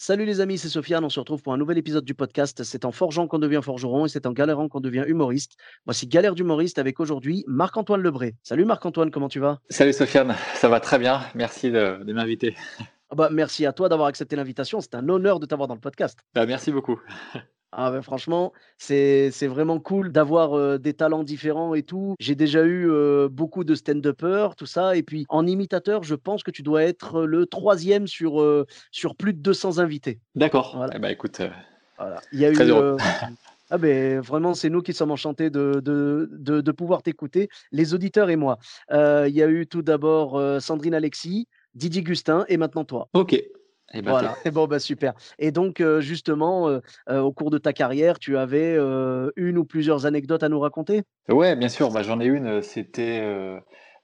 Salut les amis, c'est Sofiane. On se retrouve pour un nouvel épisode du podcast. C'est en forgeant qu'on devient forgeron et c'est en galérant qu'on devient humoriste. Voici Galère d'humoriste avec aujourd'hui Marc-Antoine Lebré. Salut Marc-Antoine, comment tu vas? Salut Sofiane, ça va très bien. Merci de, de m'inviter. Ah bah, Merci à toi d'avoir accepté l'invitation. C'est un honneur de t'avoir dans le podcast. Bah, merci beaucoup. Ah ben franchement, c'est vraiment cool d'avoir euh, des talents différents et tout. J'ai déjà eu euh, beaucoup de stand-uppers, tout ça. Et puis en imitateur, je pense que tu dois être le troisième sur, euh, sur plus de 200 invités. D'accord. Voilà. Eh ben, écoute, Voilà. Il y a Très eu. heureux. Ah ben vraiment, c'est nous qui sommes enchantés de, de, de, de pouvoir t'écouter, les auditeurs et moi. Il y a eu tout d'abord Sandrine Alexis, Didier Gustin et maintenant toi. ok. Eh ben, Voilà, bon bah super. Et donc euh, justement, euh, euh, au cours de ta carrière, tu avais une ou plusieurs anecdotes à nous raconter? Ouais, bien sûr. Bah, j'en ai une. C'était,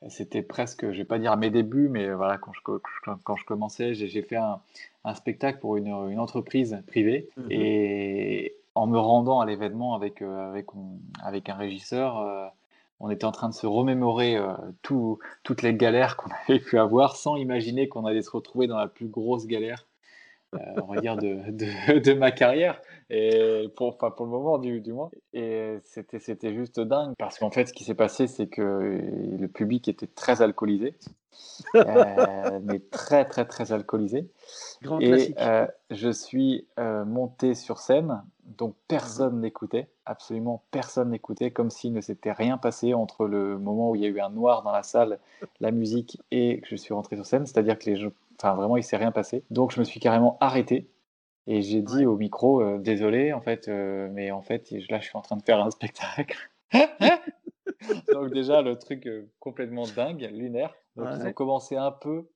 c'était presque, je vais pas dire à mes débuts, mais voilà, quand je, quand je commençais, j'ai fait un, un spectacle pour une, une entreprise privée Mhm. et en me rendant à l'événement avec, avec, un régisseur, on était en train de se remémorer euh, tout- toutes les galères qu'on avait pu avoir sans imaginer qu'on allait se retrouver dans la plus grosse galère, euh, on va dire, de, de, de ma carrière. Et pour, enfin, pour le moment, du, du moins. Et c'était, c'était juste dingue parce qu'en fait, ce qui s'est passé, c'est que le public était très alcoolisé, euh, mais très, très, très alcoolisé. Grand Et classique. je suis monté sur scène, donc personne n'écoutait, absolument personne n'écoutait, comme s'il ne s'était rien passé entre le moment où il y a eu un noir dans la salle, la musique, et que je suis rentré sur scène. C'est-à-dire que les gens, enfin vraiment, il s'est rien passé. Donc je me suis carrément arrêté. Et j'ai dit au micro, euh, désolé, en fait, euh, mais en fait, là, je suis en train de faire un spectacle. Donc déjà, le truc euh, complètement dingue, lunaire. Donc ils ont commencé un peu,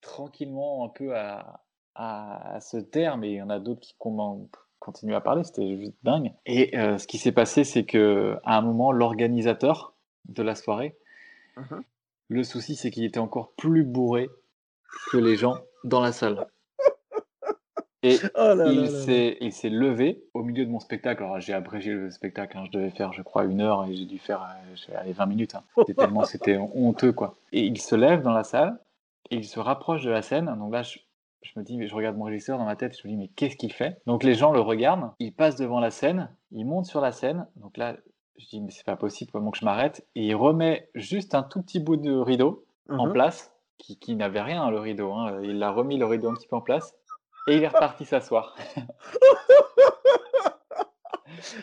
tranquillement, un peu à, à, à se taire, mais il y en a d'autres qui commen- continuent à parler, c'était juste dingue. Et euh, ce qui s'est passé, c'est que à un moment, l'organisateur de la soirée, Mhm. le souci, c'est qu'il était encore plus bourré que les gens dans la salle. Et Oh là il s'est, levé au milieu de mon spectacle. Alors, j'ai abrégé le spectacle. hein. Je devais faire, je crois, une heure et j'ai dû faire euh, aller 20 minutes. hein. C'était tellement c'était honteux, quoi. Et il se lève dans la salle et il se rapproche de la scène. Donc là, je, je me dis, je regarde mon régisseur dans ma tête. Je me dis, mais qu'est-ce qu'il fait? Donc les gens le regardent. Il passe devant la scène. Il monte sur la scène. Donc là, je dis, mais c'est pas possible. Comment que je m'arrête Et il remet juste un tout petit bout de rideau en Mhm. place, qui, qui n'avait rien, le rideau. hein. Il a remis le rideau un petit peu en place. Et il est reparti s'asseoir.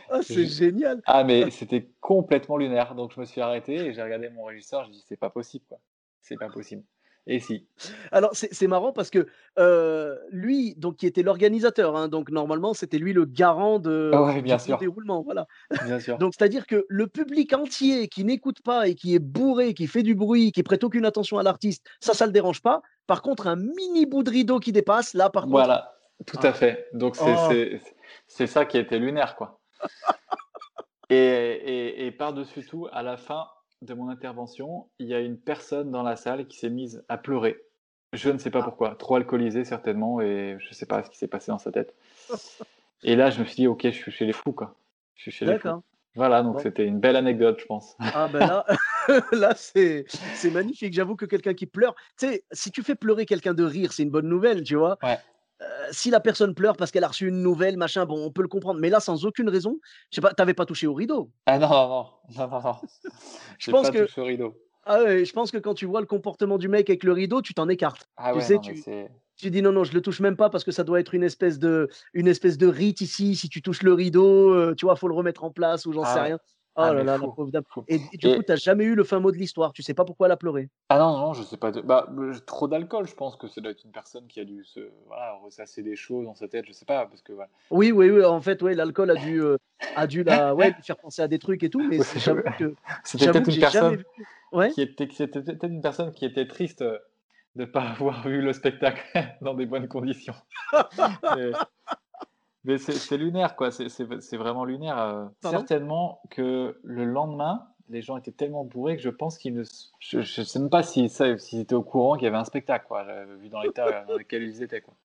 Ah, c'est génial. Ah, mais c'était complètement lunaire. Donc je me suis arrêté et j'ai regardé mon régisseur. Je dis c'est pas possible, quoi. C'est pas possible. Et si. Alors c'est marrant parce que euh, lui, donc qui était l'organisateur, hein, donc normalement c'était lui le garant de, Ah ouais, du bien bon sûr. déroulement, voilà. Bien sûr. Donc, c'est-à-dire que le public entier qui n'écoute pas et qui est bourré, qui fait du bruit, qui prête aucune attention à l'artiste, ça, ça le dérange pas. Par contre, un mini bout de rideau qui dépasse, là, par contre, Voilà, tout Ah. à fait. Donc c'est Oh. c'est- ça qui était lunaire, quoi. Et, et, et par-dessus tout, à la fin de mon intervention, il y a une personne dans la salle qui s'est mise à pleurer. Je ne sais pas Ah. pourquoi, trop alcoolisé certainement, et je ne sais pas ce qui s'est passé dans sa tête. Et là, je me suis dit, ok, je suis chez les fous, quoi. Je suis chez les fous. d'accord. Voilà, donc Bon. c'était une belle anecdote, je pense. Ah ben là, là c'est c'est magnifique. J'avoue que quelqu'un qui pleure, tu sais, si tu fais pleurer quelqu'un de rire, c'est une bonne nouvelle, tu vois. Ouais. Euh, si la personne pleure parce qu'elle a reçu une nouvelle, machin, bon, on peut le comprendre. Mais là, sans aucune raison, je sais pas, t'avais pas touché au rideau. Ah non, non, non, non. J'ai pense pas que- touché au rideau. Ah ouais, je pense que quand tu vois le comportement du mec avec le rideau, tu t'en écartes. Ah Tu ouais, sais, non, tu-. Tu dis non, non, je le touche même pas parce que ça doit être une espèce de, une espèce de rite ici. Si tu touches le rideau, euh, tu vois, faut le remettre en place ou j'en Ah sais ouais. rien. Oh Ah, là mais là, la pauvre dame. Et, et du Et- coup, t'as jamais eu le fin mot de l'histoire. Tu sais pas pourquoi elle a pleuré? Ah non, non, je sais pas. de- Bah, euh, trop d'alcool, je pense que ça doit être une personne qui a dû se voilà, ressasser des choses dans sa tête, je sais pas, parce que voilà. Oui, oui, oui. En fait, ouais, l'alcool a dû, euh, a dû la, ouais, lui faire penser à des trucs et tout. Mais j'avoue que, C'était peut-être une personne vu. Ouais. qui était, c'était peut-être une personne qui était triste euh, de ne pas avoir vu le spectacle dans des bonnes conditions. mais, c'est lunaire, quoi. C'est vraiment lunaire. Euh. certainement que le lendemain, les gens étaient tellement bourrés que je pense qu'ils ne. Je ne sais même pas s'ils si, étaient au courant qu'il y avait un spectacle, quoi. vu dans l'état dans lequel ils étaient, quoi.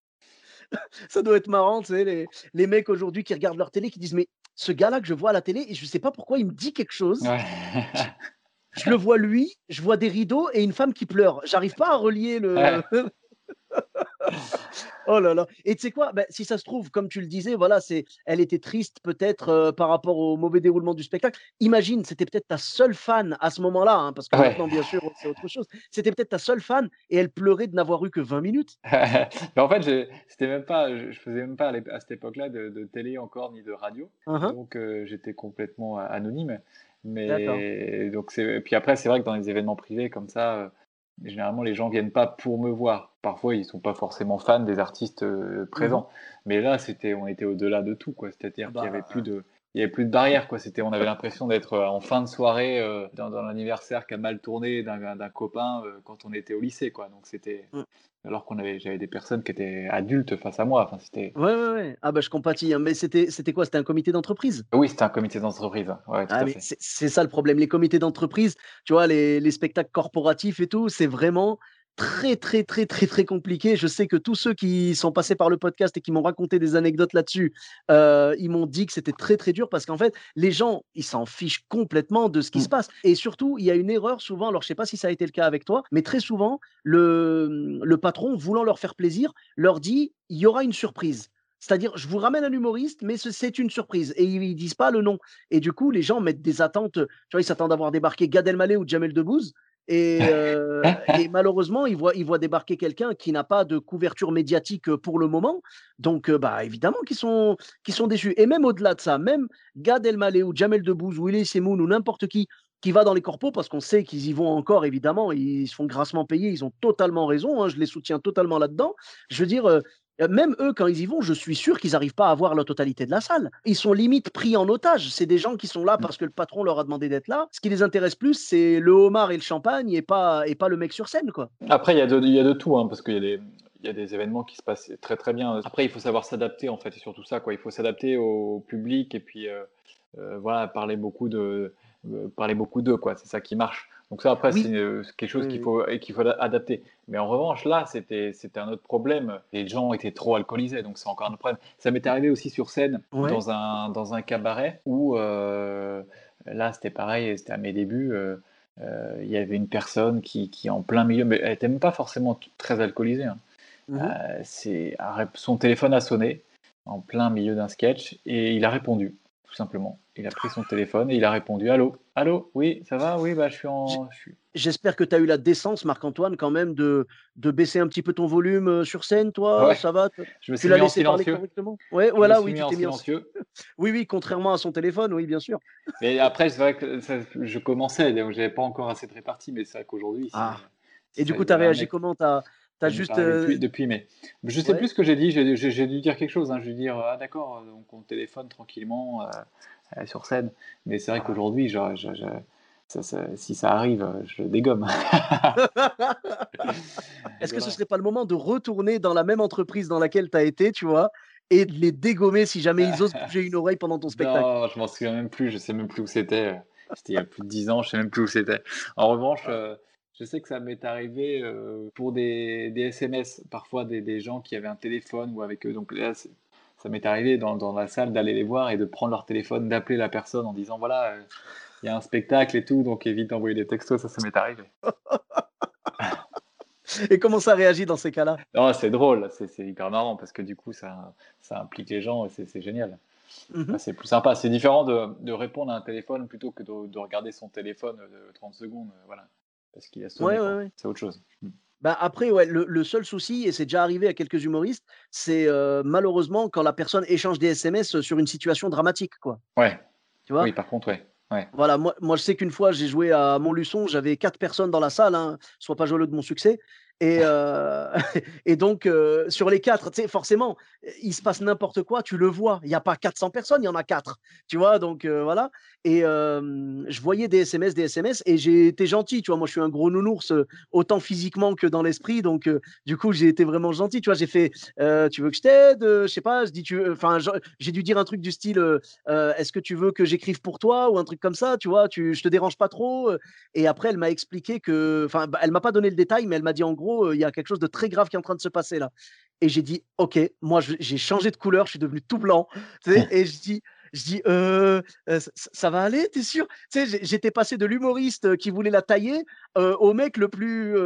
Ça doit être marrant, tu sais, les, les mecs aujourd'hui qui regardent leur télé qui disent Mais ce gars-là que je vois à la télé, et je ne sais pas pourquoi il me dit quelque chose. je le vois lui, je vois des rideaux et une femme qui pleure. J'arrive pas à relier le. oh là là. Et tu sais quoi? Ben, Si ça se trouve, comme tu le disais, voilà, c'est, elle était triste peut-être euh, par rapport au mauvais déroulement du spectacle. Imagine, c'était peut-être ta seule fan à ce moment-là, hein, parce que maintenant, bien sûr, c'est autre chose. C'était peut-être ta seule fan et elle pleurait de n'avoir eu que 20 minutes. Mais en fait, c'était même pas, je faisais même pas à cette époque-là de, télé encore ni de radio, uh-huh. donc euh, j'étais complètement anonyme. Mais donc c'est puis après c'est vrai que dans les événements privés comme ça, euh, généralement les gens viennent pas pour me voir. Parfois ils sont pas forcément fans des artistes euh, présents. Mmh Mais là c'était on était au-delà de tout quoi. C'est-à-dire qu'il y avait bah, plus de il y avait plus de barrière quoi. C'était on avait l'impression d'être euh, en fin de soirée dans, dans l'anniversaire qui a mal tourné d'un copain quand on était au lycée quoi. Donc c'était mmh alors qu'on avait, j'avais des personnes qui étaient adultes face à moi. Enfin, c'était. Ouais, ouais, ouais. Ah bah je compatis. Hein. Mais c'était, c'était quoi? C'était un comité d'entreprise? Oui, c'était un comité d'entreprise. Ouais, ah, c'est, ça le problème. Les comités d'entreprise, tu vois, les, les spectacles corporatifs et tout, c'est vraiment très, très, très, très, très compliqué. Je sais que tous ceux qui sont passés par le podcast et qui m'ont raconté des anecdotes là-dessus, euh, ils m'ont dit que c'était très, très dur parce qu'en fait, les gens, ils s'en fichent complètement de ce qui se mmh. passe. Et surtout, il y a une erreur souvent, alors je sais pas si ça a été le cas avec toi, mais très souvent, le, le patron, voulant leur faire plaisir, leur dit, il y aura une surprise. C'est-à-dire, je vous ramène un humoriste, mais c'est une surprise. Et ils, ne disent pas le nom. Et du coup, les gens mettent des attentes. Tu vois, ils s'attendent à voir débarquer Gad Elmaleh ou Jamel Debbouze. Euh, et, malheureusement, il voit, il voit débarquer quelqu'un qui n'a pas de couverture médiatique pour le moment. Donc, euh, bah, évidemment qu'ils sont, sont déçus. Et même au-delà de ça, même Gad Elmaleh ou Jamel Debbouze ou Elie Semoun ou n'importe qui qui va dans les corpos parce qu'on sait qu'ils y vont encore, évidemment, ils se font grassement payer, ils ont totalement raison, hein, je les soutiens totalement là-dedans. Je veux dire, euh, euh, même eux, quand ils y vont, je suis sûr qu'ils n'arrivent pas à voir la totalité de la salle. Ils sont limite pris en otage. C'est des gens qui sont là mmh. parce que le patron leur a demandé d'être là. Ce qui les intéresse plus, c'est le homard et le champagne et pas, et pas le mec sur scène. Quoi. Après, il y, a de, y a de tout, hein, parce qu'il y a des il y a des événements qui se passent très très bien. Après, il faut savoir s'adapter en fait, et surtout ça, quoi. Il faut s'adapter au public et puis euh, euh, voilà, parler beaucoup de, parler beaucoup d'eux, quoi. C'est ça qui marche. Donc ça, après, c'est quelque chose qu'il faut, qu'il faut adapter. Mais en revanche, là, c'était un autre problème. Les gens étaient trop alcoolisés, donc c'est encore un autre problème. Ça m'est arrivé aussi sur scène, dans, un, dans un cabaret, où euh, là, c'était pareil, c'était à mes débuts. Euh, euh, il y avait une personne qui, qui, en plein milieu, mais elle n'était même pas forcément très alcoolisée. Hein. Mmh son téléphone a sonné en plein milieu d'un sketch et il a répondu simplement. Il a pris son téléphone et il a répondu Allô Allô Oui, ça va Oui, bah, je suis en. J'espère que tu as eu la décence, Marc-Antoine, quand même, de, de baisser un petit peu ton volume euh, sur scène, toi Ça va Je me suis tu l'as laissé parler correctement? Ouais, voilà, oui, tu t'es mis en silencieux. oui, oui, contrairement à son téléphone, oui, bien sûr. Mais après, c'est vrai que je commençais, donc j'avais pas encore assez de répartie, mais c'est vrai qu'aujourd'hui. Ah. Et du coup, tu as réagi comment? T'as juste. Euh, depuis, mais je sais plus ce que j'ai dit. J'ai dû dire quelque chose. Hein. Je dû dire ah d'accord, donc on téléphone tranquillement euh, euh, sur scène. Mais c'est vrai ah. qu'aujourd'hui, si ça arrive, je dégomme. Est-ce que ce serait pas le moment de retourner dans la même entreprise dans laquelle tu as été, tu vois, et de les dégommer si jamais ils osent bouger une oreille pendant ton spectacle? Non, je m'en souviens même plus. Je sais même plus où c'était. C'était il y a plus de 10 ans. Je sais même plus où c'était. En revanche. Je sais que ça m'est arrivé euh, pour des, des, SMS, parfois des, des, gens qui avaient un téléphone ou avec eux. Donc là, ça m'est arrivé dans, dans, la salle d'aller les voir et de prendre leur téléphone, d'appeler la personne en disant voilà, euh, il y a un spectacle et tout, donc évite d'envoyer des textos, ça, ça m'est arrivé. et comment ça réagit dans ces cas-là? C'est drôle, c'est hyper marrant parce que du coup, ça, ça implique les gens et c'est génial. Mhm. c'est plus sympa. C'est différent de, de, répondre à un téléphone plutôt que de, de regarder son téléphone de 30 secondes. Voilà parce qu'il a C'est autre chose. Hmm. Bah après, ouais, le, seul souci, et c'est déjà arrivé à quelques humoristes, c'est euh, malheureusement quand la personne échange des SMS sur une situation dramatique. Quoi. Ouais. Tu vois? Oui, par contre, ouais. Ouais. Voilà, moi, moi je sais qu'une fois j'ai joué à Montluçon, j'avais quatre personnes dans la salle, hein, sois pas jaloux de mon succès, Et, euh, et donc, euh, sur les quatre, tu sais, forcément, il se passe n'importe quoi, tu le vois. Il n'y a pas 400 personnes, il y en a quatre. Tu vois, donc euh, voilà. Et je voyais des SMS, des SMS, et j'ai été gentil. Tu vois, moi, je suis un gros nounours, autant physiquement que dans l'esprit. Donc, du coup, j'ai été vraiment gentil. Tu vois, j'ai fait Tu veux que je t'aide Je sais pas, je dis, tu Enfin, j'ai dû dire un truc du style Est-ce que tu veux que j'écrive pour toi Ou un truc comme ça, tu vois, tu, je te dérange pas trop. Et après, elle m'a expliqué que. Enfin, bah, elle m'a pas donné le détail, mais elle m'a dit en gros, il y a quelque chose de très grave qui est en train de se passer là. Et j'ai dit, OK, moi, j'ai changé de couleur, je suis devenu tout blanc. et je dis, je dis, «Euh, ça, va aller, t'es sûr? Tu sais, j'étais passé de l'humoriste qui voulait la tailler au mec le plus,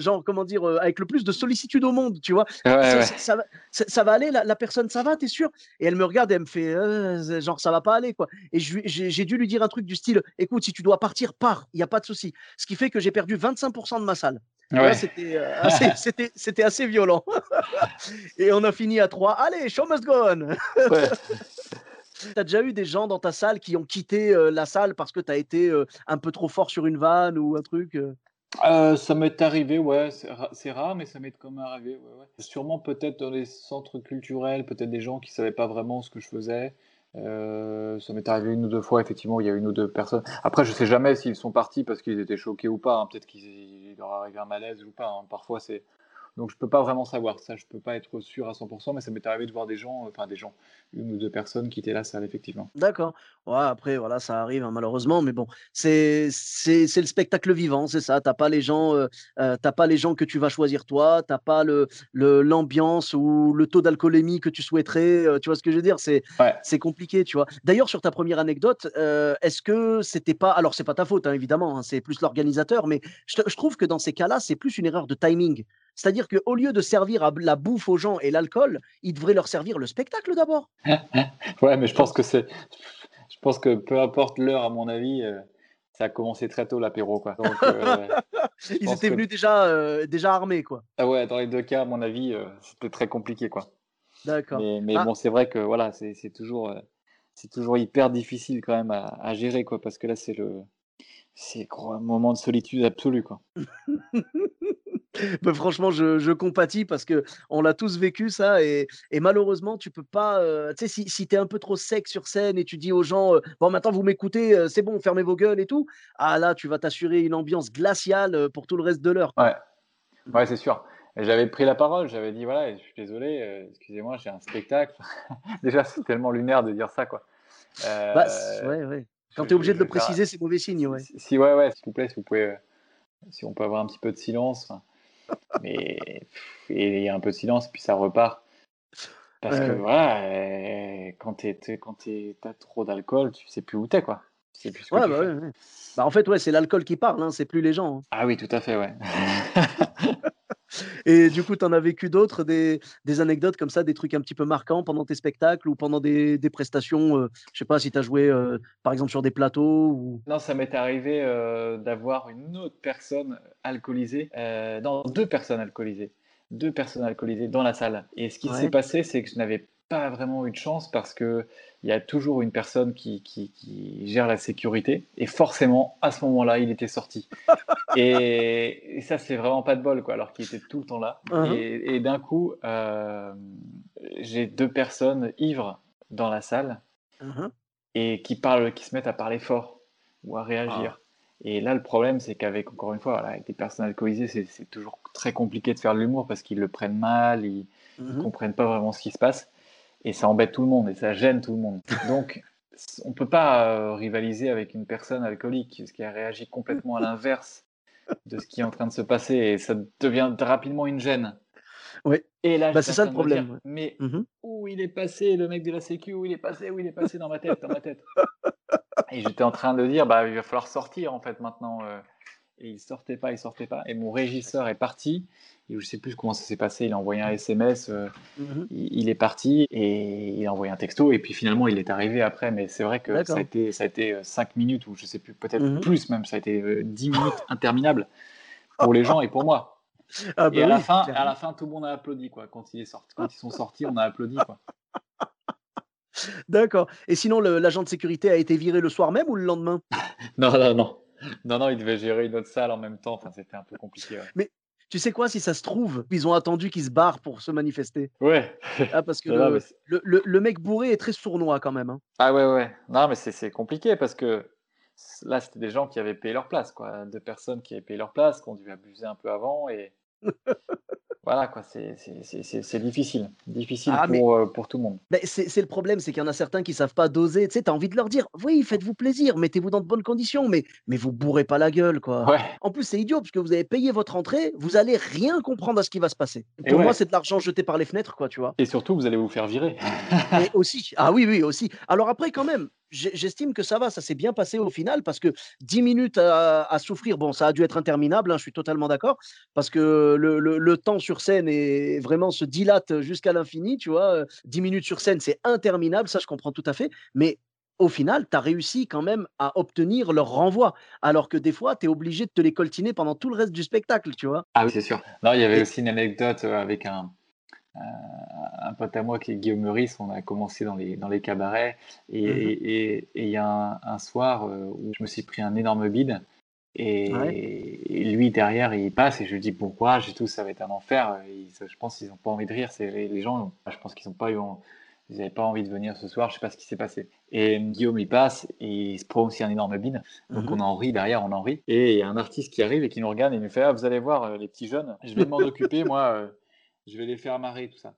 genre, comment dire, avec le plus de sollicitude au monde, tu vois? Ça, ça, va aller, la, personne, ça va, t'es sûr? Et elle me regarde et elle me fait, genre, ça va pas aller, quoi. Et j'ai dû lui dire un truc du style, écoute, si tu dois partir, pars, il n'y a pas de souci. Ce qui fait que j'ai perdu 25% de ma salle. C'était assez, c'était assez violent. et on a fini à 3. Allez, show must go on. Tu as déjà eu des gens dans ta salle qui ont quitté la salle parce que tu as été un peu trop fort sur une vanne ou un truc ça m'est arrivé, ouais, c'est rare, mais ça m'est quand même arrivé. Sûrement peut-être dans les centres culturels, peut-être des gens qui ne savaient pas vraiment ce que je faisais. ça m'est arrivé une ou deux fois, effectivement, il y a une ou deux personnes. Après, je sais jamais s'ils sont partis parce qu'ils étaient choqués ou pas. Hein. Peut-être qu'il leur arrivé un malaise ou pas. Hein. Parfois, c'est donc je peux pas vraiment savoir ça, je peux pas être sûr à 100%, mais ça m'est arrivé de voir des gens, enfin des gens, une ou deux personnes qui étaient là, ça effectivement. D'accord. Ouais, après, voilà, ça arrive hein, malheureusement, mais bon, c'est c'est le spectacle vivant, c'est ça. T'as pas les gens, euh, euh, t'as pas les gens que tu vas choisir toi, t'as pas le l'ambiance ou le taux d'alcoolémie que tu souhaiterais. Euh, tu vois ce que je veux dire? C'est c'est compliqué, tu vois. D'ailleurs, sur ta première anecdote, est-ce que c'était pas, alors c'est pas ta faute, hein, évidemment, hein, c'est plus l'organisateur, mais je, je trouve que dans ces cas-là, c'est plus une erreur de timing. C'est-à-dire qu'au lieu de servir la bouffe aux gens et l'alcool, il devrait leur servir le spectacle d'abord. ouais, mais je pense que c'est. Je pense que peu importe l'heure, à mon avis, euh, ça a commencé très tôt l'apéro. Quoi. Euh, Ils étaient venus déjà, euh, déjà armés. Quoi. Ah ouais, dans les deux cas, à mon avis, c'était très compliqué. quoi. D'accord. Mais, ah. bon, c'est vrai que voilà, c'est toujours, c'est toujours hyper difficile quand même à, à, gérer, quoi, parce que là, c'est le. C'est un moment de solitude absolue. Quoi. Bah, franchement, je, compatis parce que on l'a tous vécu ça et, malheureusement, tu peux pas. Euh, tu sais, si, tu es un peu trop sec sur scène et tu dis aux gens, euh, bon, maintenant vous m'écoutez, euh, c'est bon, fermez vos gueules et tout, ah là, tu vas t'assurer une ambiance glaciale pour tout le reste de l'heure. Ouais, ouais c'est sûr. J'avais pris la parole, j'avais dit, voilà, je suis désolé, excusez-moi, j'ai un spectacle. Déjà, c'est tellement lunaire de dire ça, quoi. Bah, ouais, ouais. Quand tu es obligé de le préciser, c'est mauvais signe, ouais. Si, ouais, ouais, s'il vous plaît, si vous pouvez, si on peut avoir un petit peu de silence. Mais il y a un peu de silence, puis ça repart. Parce que voilà, euh, quand tu as trop d'alcool, tu sais plus où t'es, quoi. Tu plus bah, bah, en fait, ouais, c'est l'alcool qui parle, hein, c'est plus les gens. Hein. Ah oui, tout à fait, ouais. Et du coup, tu en as vécu d'autres, des, anecdotes comme ça, des trucs un petit peu marquants pendant tes spectacles ou pendant des, prestations Je euh, Je sais pas si tu as joué, euh, par exemple, sur des plateaux ou... Non, ça m'est arrivé euh, d'avoir une autre personne alcoolisée, non, deux personnes alcoolisées, deux personnes alcoolisées dans la salle. Et ce qui s'est passé, c'est que je n'avais pas vraiment eu de chance parce que il y a toujours une personne qui, qui, gère la sécurité et forcément à ce moment-là il était sorti et, ça c'est vraiment pas de bol quoi alors qu'il était tout le temps là uh-huh. et, d'un coup euh, j'ai deux personnes ivres dans la salle uh-huh. et qui parlent qui se mettent à parler fort ou à réagir ah. et là le problème c'est qu'avec encore une fois avec des personnes alcoolisées c'est toujours très compliqué de faire de l'humour parce qu'ils le prennent mal ils, ne uh-huh. comprennent pas vraiment ce qui se passe et ça embête tout le monde et ça gêne tout le monde. Donc, on ne peut pas euh, rivaliser avec une personne alcoolique, qui a réagi complètement à l'inverse de ce qui est en train de se passer et ça devient rapidement une gêne. Oui. Et là, bah, c'est ça le problème. mais mmh où il est passé, le mec de la Sécu, où il est passé, où il est passé dans ma tête, dans ma tête. Et j'étais en train de dire, bah, il va falloir sortir en fait maintenant. Euh, et il sortait pas, il sortait pas. Et mon régisseur est parti. Et je sais plus comment ça s'est passé. Il a envoyé un SMS. Euh, mhm. il, est parti et il a envoyé un texto. Et puis finalement, il est arrivé après. Mais c'est vrai que ça a été, ça a été 5 euh, minutes ou je sais plus, peut-être mhm. plus même. Ça a été 10 euh, minutes interminables pour les gens et pour moi. Ah bah et à, la fin, à la fin, tout le monde a applaudi quoi. Quand, il est sorti, quand ils sont sortis, on a applaudi quoi. D'accord. Et sinon, l'agent de sécurité a été viré le soir même ou le lendemain? Non, non, non. Non, non, il devait gérer une autre salle en même temps. Enfin, c'était un peu compliqué. Mais tu sais quoi, si ça se trouve, ils ont attendu qu'ils se barrent pour se manifester. Ouais. Ah, parce que le, mais c'est- le, le- le mec bourré est très sournois quand même. hein. Ah ouais, ouais. Non, mais c'est compliqué parce que là, c'était des gens qui avaient payé leur place, quoi. Deux personnes qui avaient payé leur place, qui ont dû abuser un peu avant et voilà, quoi. C'est difficile. Difficile Ah, mais- pour, euh, pour tout le monde. C'est le problème, c'est qu'il y en a certains qui savent pas doser. Tu sais, t'as envie de leur dire, oui, faites-vous plaisir, mettez-vous dans de bonnes conditions, mais, mais vous bourrez pas la gueule, quoi. Ouais. En plus, c'est idiot, parce que vous avez payé votre entrée, vous allez rien comprendre à ce qui va se passer. Et Pour ouais. moi, c'est de l'argent jeté par les fenêtres, quoi, tu vois. Et surtout, vous allez vous faire virer. Et aussi, ah oui, oui, aussi. Alors après, quand même, j'estime que ça va, ça s'est bien passé au final, parce que 10 minutes à, à souffrir, bon, ça a dû être interminable, hein, je suis totalement d'accord, parce que le, le- le temps sur scène est vraiment se dilate jusqu'à l'infini, tu vois. euh, 10 minutes sur scène, c'est interminable, ça je comprends tout à fait, mais au final, tu as réussi quand même à obtenir leur renvoi, alors que des fois, tu es obligé de te les coltiner pendant tout le reste du spectacle, tu vois. Ah oui, c'est sûr. Non, il y avait Et- aussi une anecdote euh, avec un, un, un pote à moi qui est Guillaume Meurice. On a commencé dans les, dans les cabarets et Mhm. et- et- et il y a un, un soir euh, où je me suis pris un énorme bide. Et, Ouais. et lui, derrière, il passe et je lui dis bon courage et tout, ça va être un enfer. Ils- je pense qu'ils n'ont pas envie de rire. C'est les, les gens, je pense qu'ils n'ont pas eu, ils n'avaient pas envie de venir ce soir. Je sais pas ce qui s'est passé. Et Guillaume, il passe et il se prend aussi un énorme bide. Donc Mhm. on en rit derrière, on en rit. Et il y a un artiste qui arrive et qui nous regarde et il nous fait Ah, vous allez voir, euh, les petits jeunes, je vais m'en occuper, moi, euh, je vais les faire marrer, tout ça.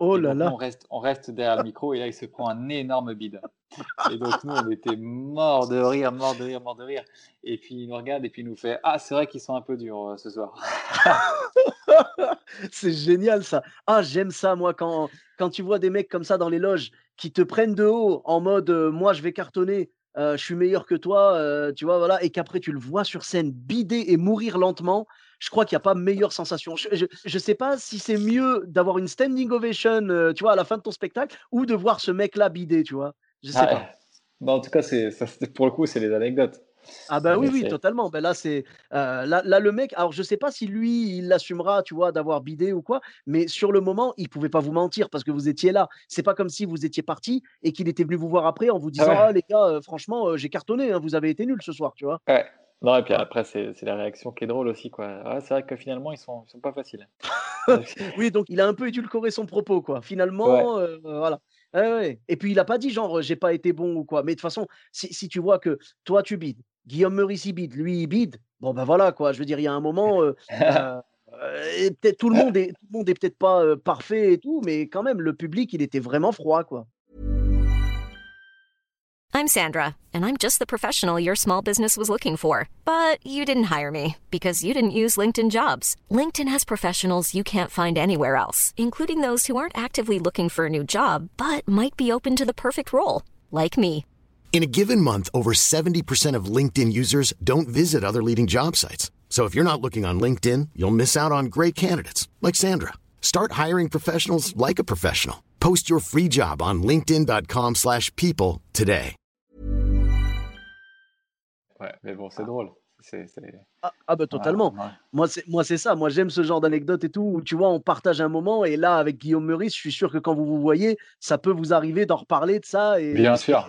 Oh là là. nous, on reste, on reste derrière le micro et là, il se prend un énorme bide. Et donc, nous, on était morts de rire, morts de rire, morts de rire. Et puis, il nous regarde et puis il nous fait Ah, c'est vrai qu'ils sont un peu durs euh, ce soir. C'est génial ça. Ah, j'aime ça, moi, quand, quand tu vois des mecs comme ça dans les loges qui te prennent de haut en mode euh, moi je vais cartonner, euh, je suis meilleur que toi, euh, tu vois, voilà, et qu'après tu le vois sur scène bider et mourir lentement. Je crois qu'il n'y a pas meilleure sensation. Je, je sais pas si c'est mieux d'avoir une standing ovation, euh, tu vois, à la fin de ton spectacle, ou de voir ce mec-là bider, tu vois. Je sais Ah, pas. non, en tout cas, c'est, ça, c'est- pour le coup, c'est les anecdotes. Ah bah oui, oui, totalement. Ben là, c'est euh, là, là, le mec. Alors, je sais pas si lui, il l'assumera, tu vois, d'avoir bidé ou quoi. Mais sur le moment, il pouvait pas vous mentir parce que vous étiez là. C'est pas comme si vous étiez parti et qu'il était venu vous voir après en vous disant, ouais. ah les gars, euh, franchement, euh, j'ai cartonné. hein, vous avez été nuls ce soir, tu vois. Ouais. Non, et puis après, c'est, la réaction qui est drôle aussi, quoi. C'est vrai que finalement, ils sont, ils sont pas faciles. Oui, donc il a un peu édulcoré son propos, quoi. Finalement, voilà. Ouais. Et puis il a pas dit genre, j'ai pas été bon ou quoi. Mais de toute façon, si, si tu vois que toi tu bides, Guillaume Meurice il bide, lui il bide, bon ben voilà quoi. Je veux dire, il y a un moment, euh, euh, et peut-être tout le monde est, tout le monde est peut-être pas euh, parfait et tout, mais quand même le public il était vraiment froid quoi. I'm Sandra, and I'm just the professional your small business was looking for. But you didn't hire me because you didn't use LinkedIn jobs. LinkedIn has professionals you can't find anywhere else, including those who aren't actively looking for a new job but might be open to the perfect role, like me. In a given month, over 70% of LinkedIn users don't visit other leading job sites. So if you're not looking on LinkedIn, you'll miss out on great candidates like Sandra. Start hiring professionals like a professional. Post your free job on linkedin.com/people slash people today. Ouais, mais bon, c'est drôle. C'est, c'est... Ah, ah bah totalement. Ouais, ouais. Moi c'est moi c'est ça. Moi j'aime ce genre d'anecdote et tout où tu vois on partage un moment et là avec Guillaume Meurice, je suis sûr que quand vous vous voyez, ça peut vous arriver d'en reparler de ça et Bien sûr.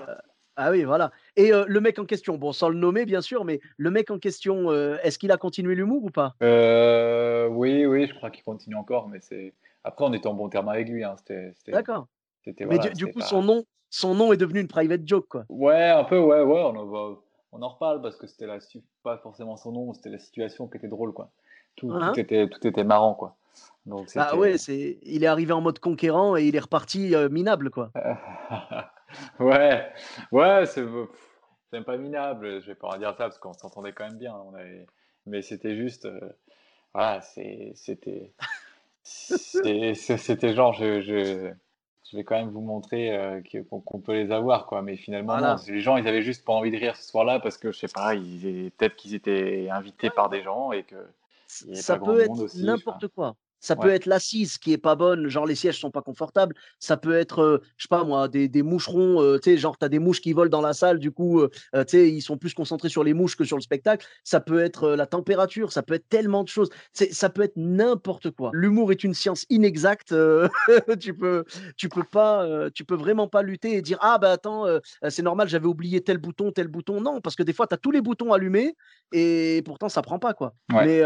Ah oui, voilà. Et euh, le mec en question, bon, sans le nommer bien sûr, mais le mec en question, euh, est-ce qu'il a continué l'humour ou pas? Euh, oui, oui, je crois qu'il continue encore, mais c'est. Après, on était en bon terme avec lui. Hein. C'était, c'était, D'accord. Mais du, coup, pas- son nom, son nom est devenu une private joke, quoi. Ouais, un peu, ouais, ouais. On en, on en reparle parce que c'était la, pas forcément son nom, c'était la situation qui était drôle, quoi. Tout, Hein tout était, tout était marrant, quoi. Donc Ah ouais, c'est, il est arrivé en mode conquérant et il est reparti euh, minable, quoi. ouais, ouais, c'est c'est pas minable. Je vais pas en dire ça parce qu'on s'entendait quand même bien. On avait... Mais c'était juste, euh, voilà, c'est- c'était, c'est- c'est- c'était genre, je, je, je vais quand même vous montrer euh, que- qu'on qu'on peut les avoir, quoi. Mais finalement, Voilà. non, les gens, ils avaient juste pas envie de rire ce soir-là parce que je sais pas, ils, peut-être qu'ils étaient invités par des gens et que il y avait Ça pas grand peut être aussi, n'importe quoi. Ça peut être l'assise qui est pas bonne, genre les sièges sont pas confortables. Ça peut être, euh, je sais pas moi, des, des moucherons, euh, tu sais, genre tu as des mouches qui volent dans la salle, du coup, euh, tu sais, ils sont plus concentrés sur les mouches que sur le spectacle. Ça peut être la température, ça peut être tellement de choses. Ça peut être n'importe quoi. L'humour est une science inexacte. tu peux, tu peux pas, tu peux vraiment pas lutter et dire ah bah attends, c'est normal, j'avais oublié tel bouton, tel bouton. Non, parce que des fois tu as tous les boutons allumés et pourtant ça prend pas quoi. Mais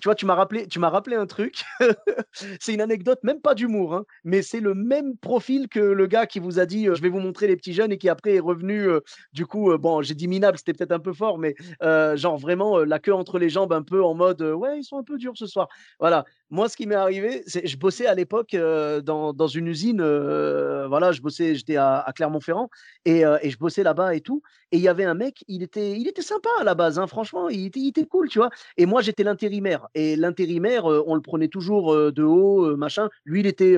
tu vois, tu m'as rappelé, tu m'as rappelé un truc. c'est une anecdote, même pas d'humour, hein, mais c'est le même profil que le gars qui vous a dit je vais vous montrer les petits jeunes et qui après est revenu. du coup, bon, j'ai dit minable, c'était peut-être un peu fort, mais genre vraiment la queue entre les jambes, un peu en mode ouais, ils sont un peu durs ce soir. Voilà. Moi, ce qui m'est arrivé, c'est je bossais à l'époque dans, dans, une usine. voilà, je bossais, j'étais à, Clermont-Ferrand et, et, je bossais là-bas et tout. Et il y avait un mec, il était, il était sympa à la base, hein, franchement, il était, il était cool, tu vois. Et moi, j'étais l'intérimaire. Et l'intérimaire, on le prenait toujours de haut, machin. Lui, il était,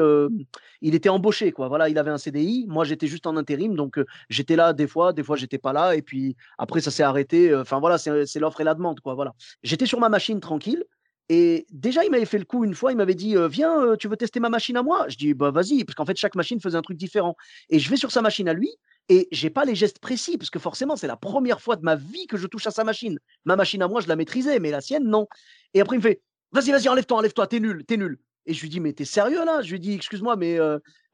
il était embauché, quoi. Voilà, il avait un CDI. Moi, j'étais juste en intérim, donc j'étais là des fois, des fois j'étais pas là. Et puis après, ça s'est arrêté. Enfin voilà, c'est l'offre et la demande, quoi. Voilà. J'étais sur ma machine tranquille. Et déjà, il m'avait fait le coup une fois, il m'avait dit Viens, tu veux tester ma machine à moi? Je dis Bah vas-y, parce qu'en fait, chaque machine faisait un truc différent. Et je vais sur sa machine à lui, et j'ai pas les gestes précis, parce que forcément, c'est la première fois de ma vie que je touche à sa machine. Ma machine à moi, je la maîtrisais, mais la sienne, non. Et après, il me fait Vas-y, vas-y, enlève-toi, enlève-toi, t'es nul, t'es nul. Et je lui dis, mais t'es sérieux là? Je lui dis, excuse-moi, mais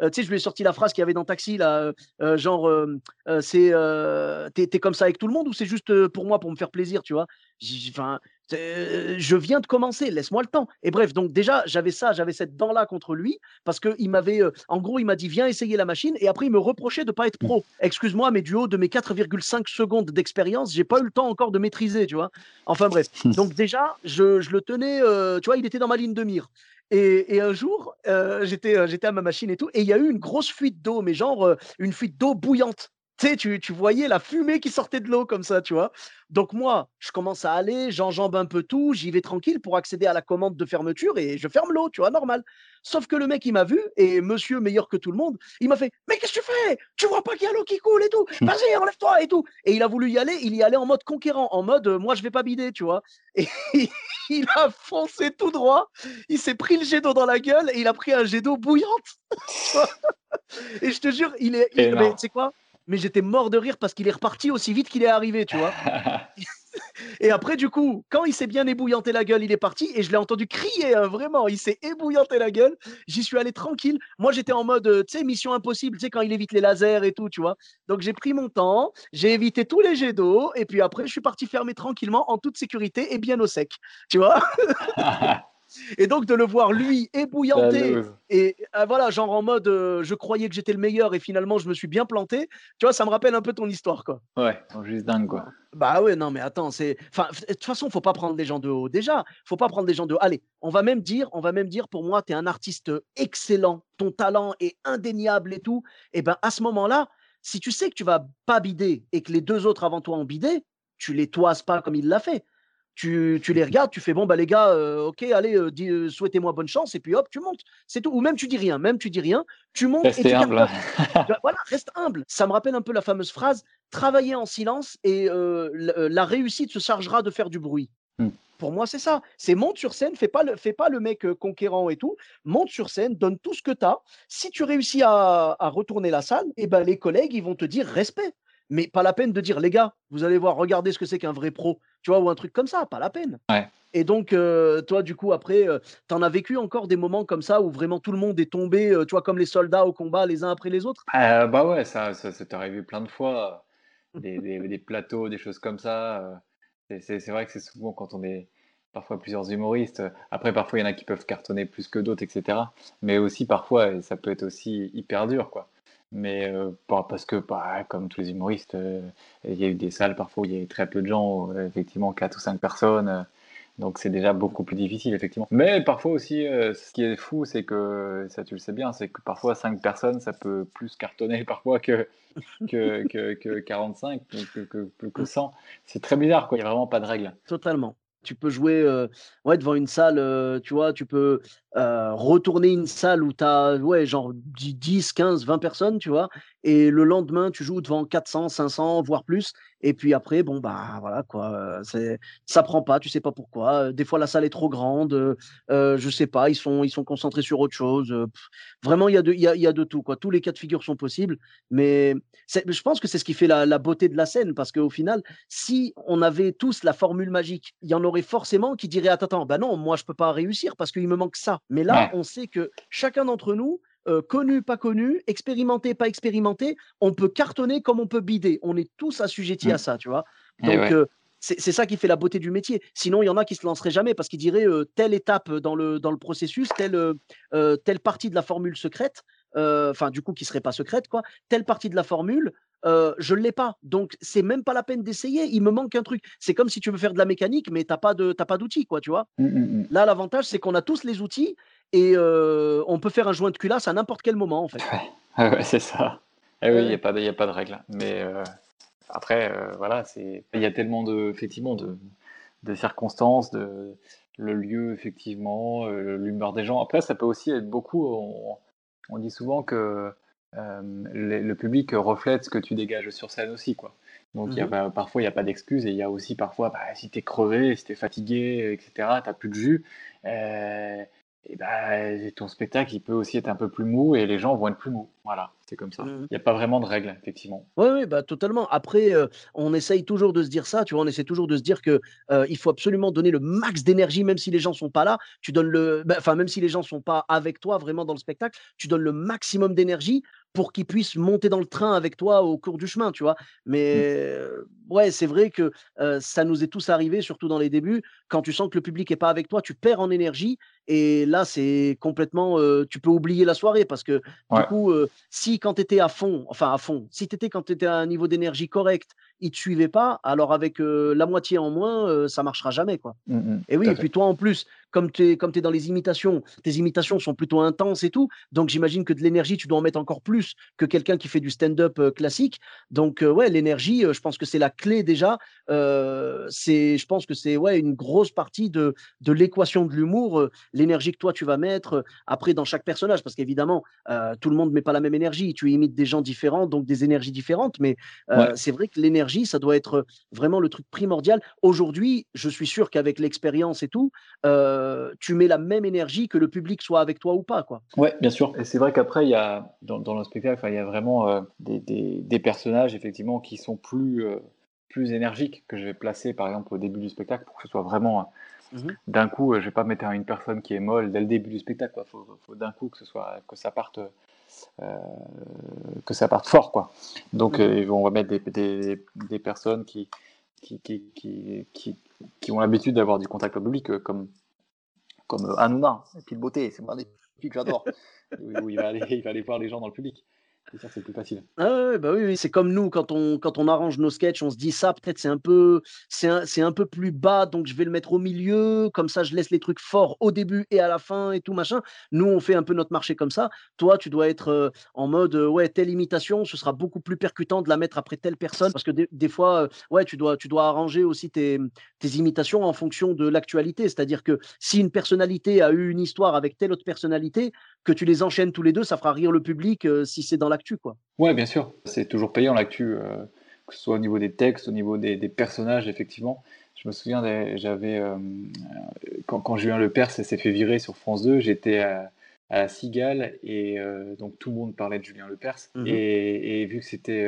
tu sais, je lui ai sorti la phrase qu'il y avait dans Taxi, là, genre, c'est, t'es, comme ça avec tout le monde ou c'est juste pour moi, pour me faire plaisir, tu vois? Je viens de commencer, laisse-moi le temps. Et bref, donc déjà, j'avais ça, j'avais cette dent-là contre lui, parce qu'il m'avait, en gros, il m'a dit, viens essayer la machine, et après, il me reprochait de ne pas être pro. Excuse-moi, mais du haut de mes 4,5 secondes d'expérience, j'ai pas eu le temps encore de maîtriser, tu vois. Enfin bref, donc déjà, je, je le tenais, tu vois, il était dans ma ligne de mire. Et, et, un jour, j'étais, j'étais à ma machine et tout, et il y a eu une grosse fuite d'eau, mais genre une fuite d'eau bouillante tu, tu voyais la fumée qui sortait de l'eau comme ça, tu vois. Donc moi, je commence à aller, j'enjambe un peu tout, j'y vais tranquille pour accéder à la commande de fermeture et je ferme l'eau, tu vois, normal. Sauf que le mec, il m'a vu et monsieur meilleur que tout le monde, il m'a fait Mais qu'est-ce que tu fais? Tu vois pas qu'il y a l'eau qui coule et tout? Vas-y, enlève-toi et tout. Et il a voulu y aller, il y allait en mode conquérant, en mode Moi, je vais pas bider, tu vois. Et il a foncé tout droit, il s'est pris le jet d'eau dans la gueule et il a pris un jet d'eau bouillante. et je te jure, il est. Il, mais c'est quoi? Mais j'étais mort de rire parce qu'il est reparti aussi vite qu'il est arrivé, tu vois. et après, du coup, quand il s'est bien ébouillanté la gueule, il est parti et je l'ai entendu crier, hein, vraiment. Il s'est ébouillanté la gueule. J'y suis allé tranquille. Moi, j'étais en mode, euh, tu sais, mission impossible, tu sais, quand il évite les lasers et tout, tu vois. Donc, j'ai pris mon temps, j'ai évité tous les jets d'eau et puis après, je suis parti fermer tranquillement en toute sécurité et bien au sec, tu vois. Et donc de le voir lui ébouillanté et euh, voilà, genre en mode euh, je croyais que j'étais le meilleur et finalement je me suis bien planté. Tu vois, ça me rappelle un peu ton histoire quoi. Ouais, juste dingue quoi. Bah ouais, non mais attends, c'est enfin de toute façon, faut pas prendre les gens de haut déjà, faut pas prendre les gens de haut. Allez, on va même dire, on va même dire pour moi tu es un artiste excellent, ton talent est indéniable et tout. Et ben à ce moment-là, si tu sais que tu vas pas bider et que les deux autres avant toi ont bidé, tu les toises pas comme il l'a fait tu, les regardes, tu fais bon, bah les gars, euh, ok, allez, euh, euh, souhaitez-moi bonne chance, et puis hop, tu montes. C'est tout. Ou même tu dis rien, même tu dis rien, tu montes et tu humble. voilà, reste humble. Ça me rappelle un peu la fameuse phrase travailler en silence et la, réussite se chargera de faire du bruit. Hmm. Pour moi, c'est ça. C'est monte sur scène, fais pas le, fais pas le mec conquérant et tout. Monte sur scène, donne tout ce que tu as. Si tu réussis à, retourner la salle, et eh ben les collègues, ils vont te dire respect mais pas la peine de dire les gars, vous allez voir, regardez ce que c'est qu'un vrai pro, tu vois, ou un truc comme ça, pas la peine. Et donc, euh, toi, du coup, après, euh, tu en as vécu encore des moments comme ça où vraiment tout le monde est tombé, euh, tu vois, comme les soldats au combat, les uns après les autres? Bah ouais, ça, ça s'est arrivé plein de fois, des, des, plateaux, des choses comme ça. c'est vrai que c'est souvent quand on est parfois plusieurs humoristes. Après, parfois, il y en a qui peuvent cartonner plus que d'autres, etc. Mais aussi, parfois, ça peut être aussi hyper dur, quoi. Mais euh, parce que, bah, comme tous les humoristes, euh, il y a eu des salles parfois où il y avait très peu de gens, euh, effectivement 4 ou 5 personnes. donc c'est déjà beaucoup plus difficile, effectivement. Mais parfois aussi, ce qui est fou, c'est que, ça tu le sais bien, c'est que parfois 5 personnes, ça peut plus cartonner parfois que, que, que, que 45, que, que, que 100. C'est très bizarre, quoi. il n'y a vraiment pas de règle. Totalement. Tu peux jouer ouais, devant une salle, tu vois, tu peux retourner une salle où tu as ouais, genre 10, 15, 20 personnes, tu vois, et le lendemain, tu joues devant 400, 500, voire plus, Et puis après, bon, bah voilà, quoi. Ça prend pas, tu sais pas pourquoi. Des fois, la salle est trop grande. Euh, je sais pas, ils sont, ils sont concentrés sur autre chose. vraiment, il y, a de, il, y a, y a de tout, quoi. Tous les cas de figure sont possibles. Mais je pense que c'est ce qui fait la, la beauté de la scène. Parce qu'au final, si on avait tous la formule magique, il y en aurait forcément qui diraient Attends, attends, bah non, moi, je peux pas réussir parce qu'il me manque ça. Mais là, on sait que chacun d'entre nous, euh, connu, pas connu, expérimenté, pas expérimenté, on peut cartonner comme on peut bider. On est tous assujettis mmh. à ça, tu vois. Donc, euh, c'est ça qui fait la beauté du métier. Sinon, il y en a qui se lanceraient jamais parce qu'ils diraient euh, telle étape dans le, dans le processus, telle, telle partie de la formule secrète, enfin, du coup, qui serait pas secrète, quoi, telle partie de la formule, je ne l'ai pas. Donc, c'est même pas la peine d'essayer. Il me manque un truc. C'est comme si tu veux faire de la mécanique, mais tu n'as pas d'outils, quoi, tu vois. Mmh, mmh, Là, l'avantage, c'est qu'on a tous les outils et on peut faire un joint de culasse à n'importe quel moment en fait. Ouais, c'est ça. Eh oui, il n'y a, pas de, a pas de règle. Mais après, voilà, il y a tellement de, effectivement, de, de circonstances, de, le lieu, effectivement, l'humeur des gens. Après, ça peut aussi être beaucoup. On, dit souvent que le, public reflète ce que tu dégages sur scène aussi, quoi. Donc, y a, mmh parfois, il n'y a pas d'excuses et il y a aussi parfois, bah, si tu es crevé, si tu es fatigué, etc., tu n'as plus de jus et ben, ton spectacle, il peut aussi être un peu plus mou et les gens vont être plus mous. Voilà, c'est comme ça. Mmh. Il n'y a pas vraiment de règles, effectivement. Oui, oui, bah, totalement. Après, on essaye toujours de se dire ça, tu vois, on essaie toujours de se dire que il faut absolument donner le max d'énergie, même si les gens sont pas là. Tu donnes le, bah, enfin, même si les gens sont pas avec toi vraiment dans le spectacle, tu donnes le maximum d'énergie pour qu'ils puissent monter dans le train avec toi au cours du chemin, tu vois. Mmh. Mais ouais, c'est vrai que ça nous est tous arrivé, surtout dans les débuts, quand tu sens que le public est pas avec toi, tu perds en énergie et là, c'est complètement, tu peux oublier la soirée parce que du coup, si quand tu étais à fond, enfin à fond, si tu étais quand tu à un niveau d'énergie correct, il te suivait pas, alors avec la moitié en moins, ça marchera jamais, quoi. Mmh et oui, et puis toi en plus, comme tu es, comme es dans les imitations, tes imitations sont plutôt intenses et tout. Donc j'imagine que de l'énergie, tu dois en mettre encore plus que quelqu'un qui fait du stand-up euh, classique. Donc euh, ouais, l'énergie, euh, je pense que c'est la clé déjà. c'est, je pense que c'est ouais une grosse partie de, de l'équation de l'humour, l'énergie que toi tu vas mettre après dans chaque personnage, parce qu'évidemment tout le monde met pas la même énergie. Tu imites des gens différents, donc des énergies différentes. Mais c'est vrai que l'énergie, ça doit être vraiment le truc primordial. Aujourd'hui, je suis sûr qu'avec l'expérience et tout. Euh, tu mets la même énergie que le public soit avec toi ou pas. Quoi. Ouais, bien sûr. Et c'est vrai qu'après, il y a, dans, le spectacle, il y a vraiment euh, des, personnages effectivement qui sont plus, euh, plus énergiques que je vais placer par exemple au début du spectacle pour que ce soit vraiment. Mhm. D'un coup, je vais pas mettre une personne qui est molle dès le début du spectacle. Il faut, faut d'un coup que ce soit que ça parte que ça parte fort quoi. Donc mhm. on va mettre des, des, personnes qui qui, qui, qui, qui ont l'habitude d'avoir du contact au public comme comme euh, Hanouna, et puis de beauté, c'est magnifique, j'adore. il va, aller, il va aller voir les gens dans le public c'est plus facile. Ah bah oui, c'est comme nous quand on, quand on arrange nos sketchs, on se dit ça peut-être c'est un peu un, un, peu plus bas donc je vais le mettre au milieu comme ça je laisse les trucs forts au début et à la fin et tout machin. Nous on fait un peu notre marché comme ça. Toi tu dois être euh, en mode euh, ouais telle imitation, ce sera beaucoup plus percutant de la mettre après telle personne parce que des, fois euh, ouais tu dois tu dois arranger aussi tes, tes imitations en fonction de l'actualité, c'est-à-dire que si une personnalité a eu une histoire avec telle autre personnalité, que tu les enchaînes tous les deux, ça fera rire le public si c'est dans la l'actu, quoi. Ouais, bien sûr. C'est toujours payant l'actu, euh, que ce soit au niveau des textes, au niveau des, personnages, effectivement. Je me souviens, j'avais euh, quand, quand Julien Lepers s'est fait virer sur France 2, j'étais à, à, la Cigale et euh, donc tout le monde parlait de Julien Lepers. Mhm. et, et, vu que c'était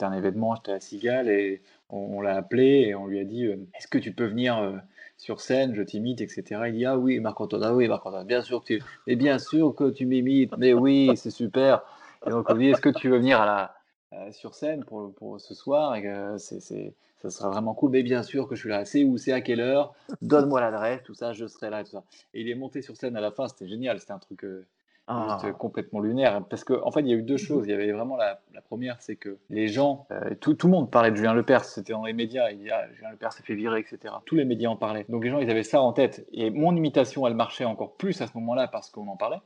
un événement, j'étais à la Cigale et on, l'a appelé et on lui a dit Est-ce que tu peux venir sur scène, je t'imite, etc. Il dit Ah oui, Marc-Antoine, ah oui, Marc-Antoine, bien sûr que tu, mais bien sûr que tu m'imites, mais oui, c'est super. Et donc on dit est-ce que tu veux venir à la, euh, sur scène pour, pour ce soir? Et c'est, c'est, ça sera vraiment cool. Mais bien sûr que je suis là. C'est où? C'est à quelle heure? Donne-moi l'adresse, tout ça, je serai là et tout ça. Et il est monté sur scène à la fin, c'était génial. C'était un truc euh, ah. complètement lunaire. Parce qu'en en fait, il y a eu deux choses. Il y avait vraiment la, la première, c'est que les gens, euh, tout, tout, le monde parlait de Julien Lepers. C'était dans les médias. Il y a Julien Lepers s'est fait virer, etc. Tous les médias en parlaient. Donc les gens, ils avaient ça en tête. Et mon imitation, elle marchait encore plus à ce moment-là parce qu'on en parlait.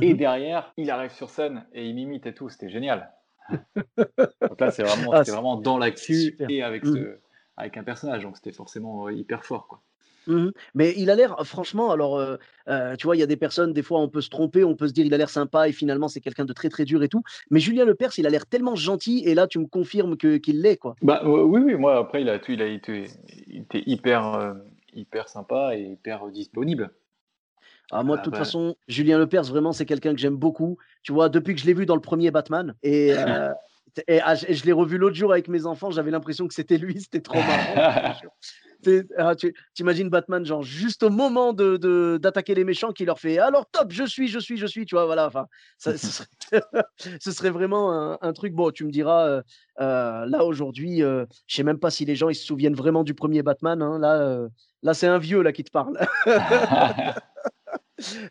Et mhm. derrière, il arrive sur scène et il m'imite et tout. C'était génial. donc là, c'est vraiment, ah, vraiment dans l'actu et avec, mhm. avec un personnage. Donc c'était forcément euh, hyper fort. Quoi. Mmh Mais il a l'air franchement alors, heu heu, tu vois, il y a des personnes, des fois, on peut se tromper, on peut se dire: «Il a l'air sympa» et finalement, c'est quelqu'un de très, très dur et tout. Mais Julien Lepers, il a l'air tellement gentil et là, tu me confirmes qu'il l'est, quoi? Bah, oui, oui, moi après il a il a été il était hyper, hyper sympa et hyper, disponible. Ah moi, de Ah toute façon, Julien Lepers, vraiment, c'est quelqu'un que j'aime beaucoup. Tu vois, depuis que je l'ai vu dans le premier Batman et et ah, je et je l'ai revu l'autre jour avec mes enfants, j'avais l'impression que c'était lui, c'était trop marrant, ah, tu imagines Batman, genre, juste au moment de de d'attaquer les méchants, qui leur fait: «Alors top, je suis, je suis, je suis», tu vois? Voilà, enfin, ce serait ce serait vraiment un un truc bon, tu me diras, heu heu, là, aujourd'hui, je sais même pas si les gens, ils se souviennent vraiment du premier Batman, hein. Là, là, c'est un vieux, là, qui te parle.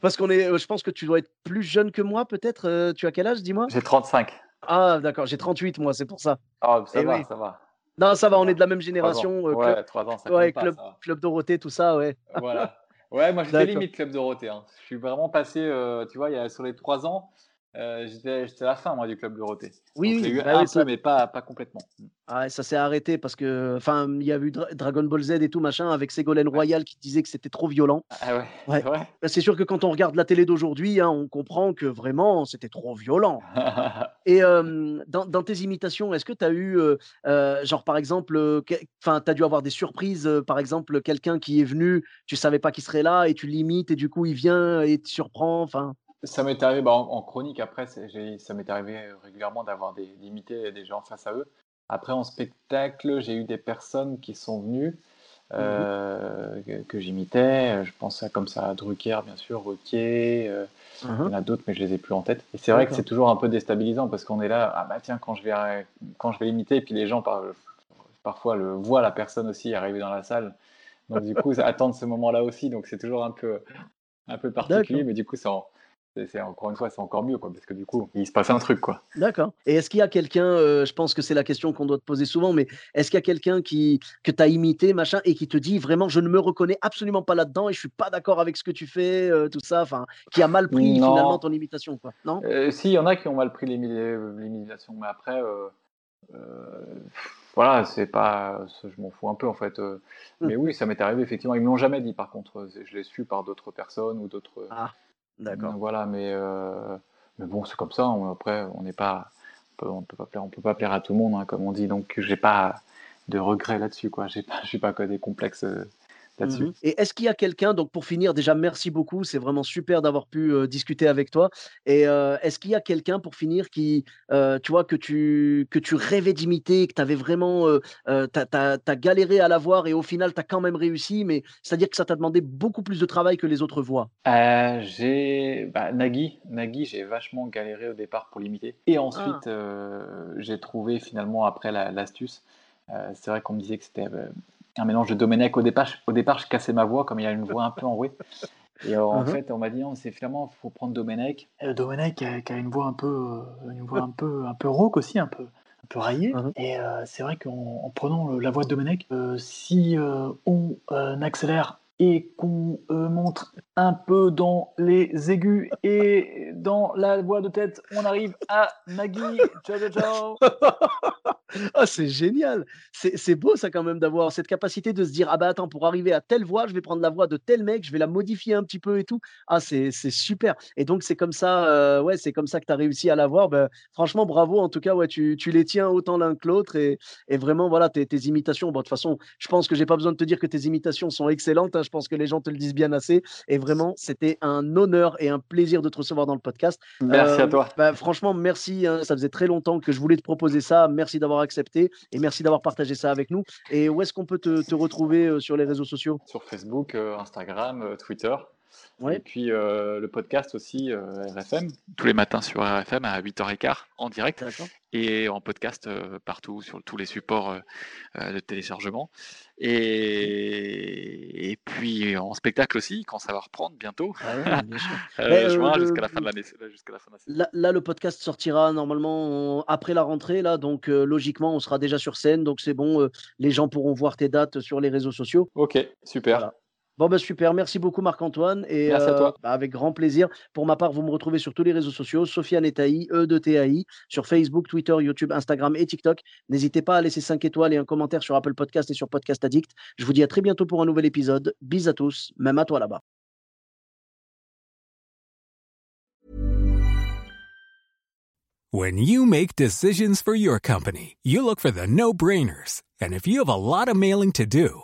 Parce qu'on est, heu, je pense que tu dois être plus jeune que moi peut-être, heu, tu as quel âge, dis-moi? J'ai 35. Ah d'accord, j'ai 38 moi, c'est pour ça. Ah ça Et va, oui. ça va, Non, ça va, on est de la même 3 ans. génération, heu, club Ouais, 3 ans, ça ouais, pas, club ça club Dorothée, tout ça, ouais. Voilà. Ouais, moi j'étais limite Club Dorothée, hein. Je suis vraiment passé, tu vois, il y a sur les 3 ans, heu, j'étais à la fin moi du Club Dorothée. Oui, Donc oui, eu bah un oui, peu, ça mais pas pas complètement. Mmh. ah ça s'est arrêté parce que enfin, il y a eu Dra Dragon Ball Z et tout machin avec Ségolène Ouais. Royal qui disait que c'était trop violent. Ah ouais, c'est Ouais. Bah, c'est sûr que quand on regarde la télé d'aujourd'hui, hein, on comprend que vraiment c'était trop violent. Et hem, dans dans tes imitations, est-ce que tu as eu, heu, genre par exemple, enfin, tu as dû avoir des surprises, par exemple, quelqu'un qui est venu, tu savais pas qu'il serait là et tu l'imites et du coup il vient et te surprend, enfin? Ça m'est arrivé, bah, en en chronique après, ça m'est arrivé, régulièrement d'avoir des d'imiter des gens face à eux. Après en spectacle, j'ai eu des personnes qui sont venues, Mmh mh. heu, que que j'imitais, je pense à comme ça à Drucker bien sûr, Ruquier, heu, Mmh il y en a d'autres mais je les ai plus en tête et c'est vrai que c'est toujours un peu déstabilisant parce qu'on est là: «Ah bah tiens quand je vais quand je vais l'imiter» et puis les gens par parfois le voient la personne aussi arriver dans la salle. Donc du coup, attendent ce moment-là aussi, donc c'est toujours un peu un peu particulier, mais du coup, c'est en c'est encore une fois, c'est encore mieux, quoi, parce que du coup, il se passe un truc, quoi. D'accord et est-ce qu'il y a quelqu'un, heu, je pense que c'est la question qu'on doit te poser souvent, mais est-ce qu'il y a quelqu'un qui que tu as imité machin et qui te dit: «Vraiment, je ne me reconnais absolument pas là-dedans et je suis pas d'accord avec ce que tu fais», heu, tout ça, enfin, qui a mal pris finalement Non, ton imitation, quoi? Non? heu, si, il y en a qui ont mal pris heu, l'imitation, mais après, voilà, c'est pas je m'en fous un peu, en fait, heu, Mmh. mais oui, ça m'est arrivé effectivement. Ils me l'ont jamais dit par contre, je l'ai su par d'autres personnes ou d'autres, Ah, d'accord. voilà, mais heu, mais bon, c'est comme ça, après, on n'est pas on peut peut pas plaire on peut pas plaire à tout le monde, hein, comme on dit, donc j'ai pas de regrets là-dessus, quoi. J'ai pas j'ai pas que des complexes, Mmh et est-ce qu'il y a quelqu'un donc pour finir, déjà merci beaucoup, c'est vraiment super d'avoir pu, discuter avec toi et est-ce qu'il y a quelqu'un pour finir qui, tu vois, que tu que tu rêvais d'imiter, que tu avais vraiment, tu as galéré à l'avoir et au final, tu as quand même réussi, mais c'est-à-dire que ça t'a demandé beaucoup plus de travail que les autres voix? Heu, j'ai bah, Nagui, Nagui, j'ai vachement galéré au départ pour l'imiter et Ah! ensuite, heu, j'ai trouvé finalement après la l'astuce. Heu, c'est vrai qu'on me disait que c'était, un mélange de Domenech. Au départ au départ, je cassais ma voix comme il a une voix un peu enrouée et heu, en mh. fait, on m'a dit: «Non, c'est finalement, faut prendre Domenech». Heu, Domenech qui a qui a une voix un peu, heu, une voix un peu un peu rauque aussi, un peu un peu raillée mh. et c'est vrai qu'en en prenant, la voix de Domenech, si, on, accélère et qu'on, heu, monte un peu dans les aigus et dans la voix de tête, on arrive à Nagui. Ciao, ciao, ciao. Ah, c'est génial! C'est beau ça quand même d'avoir cette capacité de se dire: «Ah bah, attends, pour arriver à telle voix, je vais prendre la voix de tel mec, je vais la modifier un petit peu et tout». Ah, c'est super et donc c'est comme ça, heu, ouais, c'est comme ça que tu as réussi à l'avoir. Bah, franchement bravo en tout cas, ouais, tu les tiens autant l'un que l'autre et vraiment voilà, tes imitations, de toute façon, je pense que j'ai pas besoin de te dire que tes imitations sont excellentes, hein, pense que les gens te le disent bien assez et vraiment c'était un honneur et un plaisir de te recevoir dans le podcast. Merci à Hem, toi. bah, franchement merci, hein, ça faisait très longtemps que je voulais te proposer ça. Merci d'avoir accepté et merci d'avoir partagé ça avec nous et où est-ce qu'on peut te te retrouver, heu, sur les réseaux sociaux? Sur Facebook, heu, Instagram, heu, Et puis, heu, le podcast aussi, heu, RFM, tous les matins sur RFM à 08:15 en direct et en podcast, heu, partout sur tous les supports, de téléchargement et et puis en spectacle aussi quand ça va reprendre bientôt, Bah, ouais, juin jusqu'à la fin de l'année, jusqu'à la fin de la saison. là là, le podcast sortira normalement après la rentrée là, donc logiquement on sera déjà sur scène, donc c'est bon, les gens pourront voir tes dates sur les réseaux sociaux. OK, super. Voilà. Bon, bah super. Merci beaucoup, Marc-Antoine. Et Merci à toi. bah, avec grand plaisir. Pour ma part, vous me retrouvez sur tous les réseaux sociaux, Sofiane Etaï, E de TAI, sur Facebook, Twitter, YouTube, Instagram et TikTok. N'hésitez pas à laisser 5 étoiles et un commentaire sur Apple Podcast et sur Podcast Addict. Je vous dis à très bientôt pour un nouvel épisode. Bis à tous, même à toi là-bas. When you make decisions for your company, you look for the no brainers. And if you have a lot of mailing to do,